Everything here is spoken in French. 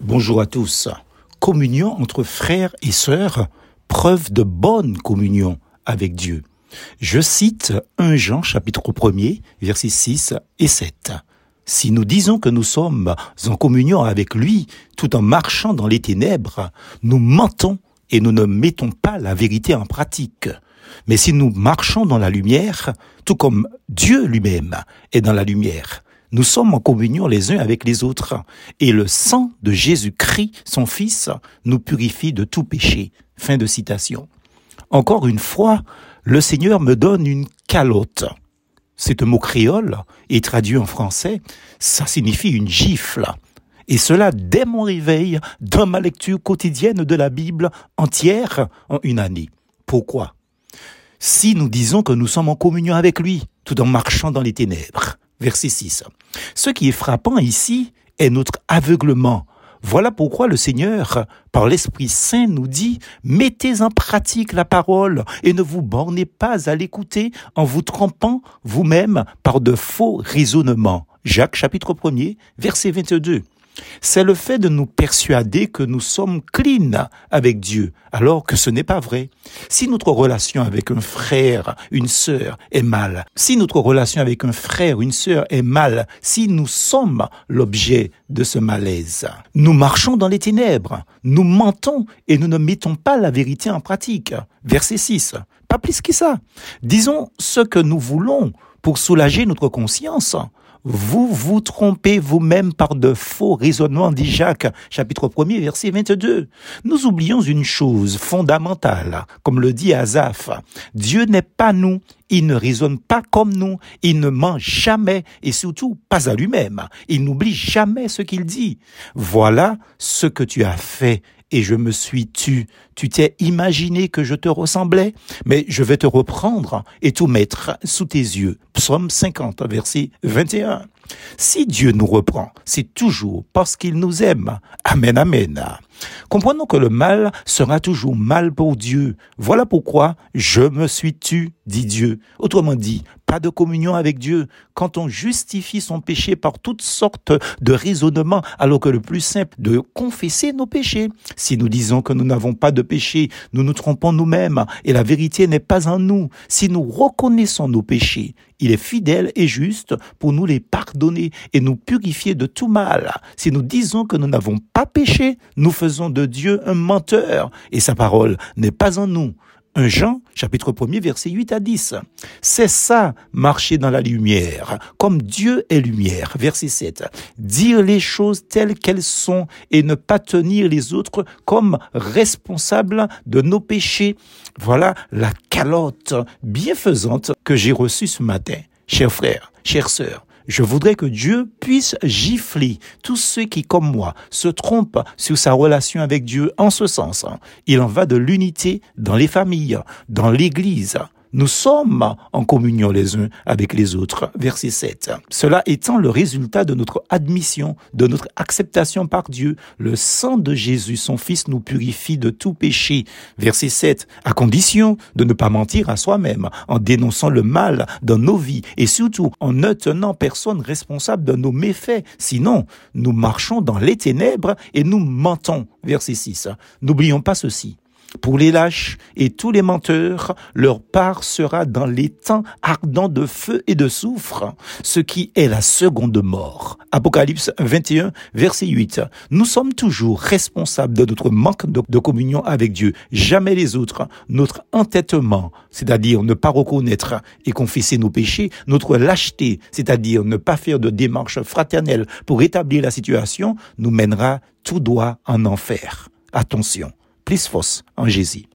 Bonjour à tous. Communion entre frères et sœurs, preuve de bonne communion avec Dieu. Je cite 1 Jean chapitre 1er, versets 6 et 7. Si nous disons que nous sommes en communion avec lui tout en marchant dans les ténèbres, nous mentons et nous ne mettons pas la vérité en pratique. Mais si nous marchons dans la lumière, tout comme Dieu lui-même est dans la lumière, nous sommes en communion les uns avec les autres, et le sang de Jésus-Christ, son Fils, nous purifie de tout péché. Fin de citation. Encore une fois, le Seigneur me donne une calotte. C'est un mot créole, et traduit en français, ça signifie une gifle. Et cela dès mon réveil, dans ma lecture quotidienne de la Bible entière en une année. Pourquoi? Si nous disons que nous sommes en communion avec lui, tout en marchant dans les ténèbres, verset 6. Ce qui est frappant ici est notre aveuglement. Voilà pourquoi le Seigneur, par l'Esprit Saint, nous dit, mettez en pratique la parole et ne vous bornez pas à l'écouter en vous trompant vous-même par de faux raisonnements. Jacques chapitre 1er, verset 22 c'est le fait de nous persuader que nous sommes clean avec Dieu, alors que ce n'est pas vrai. Si notre relation avec un frère, une sœur est mal, si notre relation avec un frère, une sœur est mal, si nous sommes l'objet de ce malaise, nous marchons dans les ténèbres, nous mentons et nous ne mettons pas la vérité en pratique. Verset 6. Pas plus que ça. Disons ce que nous voulons pour soulager notre conscience vous vous trompez vous-même par de faux raisonnements, dit Jacques, chapitre 1 verset 22. Nous oublions une chose fondamentale, comme le dit Azaph. Dieu n'est pas nous, il ne raisonne pas comme nous, il ne ment jamais et surtout pas à lui-même. Il n'oublie jamais ce qu'il dit. Voilà ce que tu as fait et je me suis tu. Tu t'es imaginé que je te ressemblais, mais je vais te reprendre et tout mettre sous tes yeux. Psaume 50, verset 21. Si Dieu nous reprend, c'est toujours parce qu'il nous aime. Amen, amen. Comprenons que le mal sera toujours mal pour Dieu. Voilà pourquoi je me suis tu, dit Dieu. Autrement dit, pas de communion avec Dieu. Quand on justifie son péché par toutes sortes de raisonnements, alors que le plus simple de confesser nos péchés. Si nous disons que nous n'avons pas de péché, nous nous trompons nous-mêmes et la vérité n'est pas en nous. Si nous reconnaissons nos péchés, il est fidèle et juste pour nous les pardonner et nous purifier de tout mal. Si nous disons que nous n'avons pas péché, nous faisons de Dieu un menteur et sa parole n'est pas en nous. 1 Jean, chapitre 1er, verset 8 à 10. C'est ça, marcher dans la lumière, comme Dieu est lumière. Verset 7. Dire les choses telles qu'elles sont et ne pas tenir les autres comme responsables de nos péchés. Voilà la calotte bienfaisante que j'ai reçue ce matin. Chers frères, chères sœurs, je voudrais que Dieu puisse gifler tous ceux qui, comme moi, se trompent sur sa relation avec Dieu en ce sens. Il en va de l'unité dans les familles, dans l'Église, nous sommes en communion les uns avec les autres. Verset 7. Cela étant le résultat de notre admission, de notre acceptation par Dieu. Le sang de Jésus, son Fils, nous purifie de tout péché. Verset 7. À condition de ne pas mentir à soi-même, en dénonçant le mal dans nos vies et surtout en ne tenant personne responsable de nos méfaits. Sinon, nous marchons dans les ténèbres et nous mentons. Verset 6. N'oublions pas ceci. Pour les lâches et tous les menteurs, leur part sera dans les temps ardents de feu et de soufre, ce qui est la seconde mort. Apocalypse 21, verset 8. Nous sommes toujours responsables de notre manque de, communion avec Dieu, jamais les autres. Notre entêtement, c'est-à-dire ne pas reconnaître et confesser nos péchés, notre lâcheté, c'est-à-dire ne pas faire de démarche fraternelle pour établir la situation, nous mènera tout droit en enfer. Attention plus force en Jésus.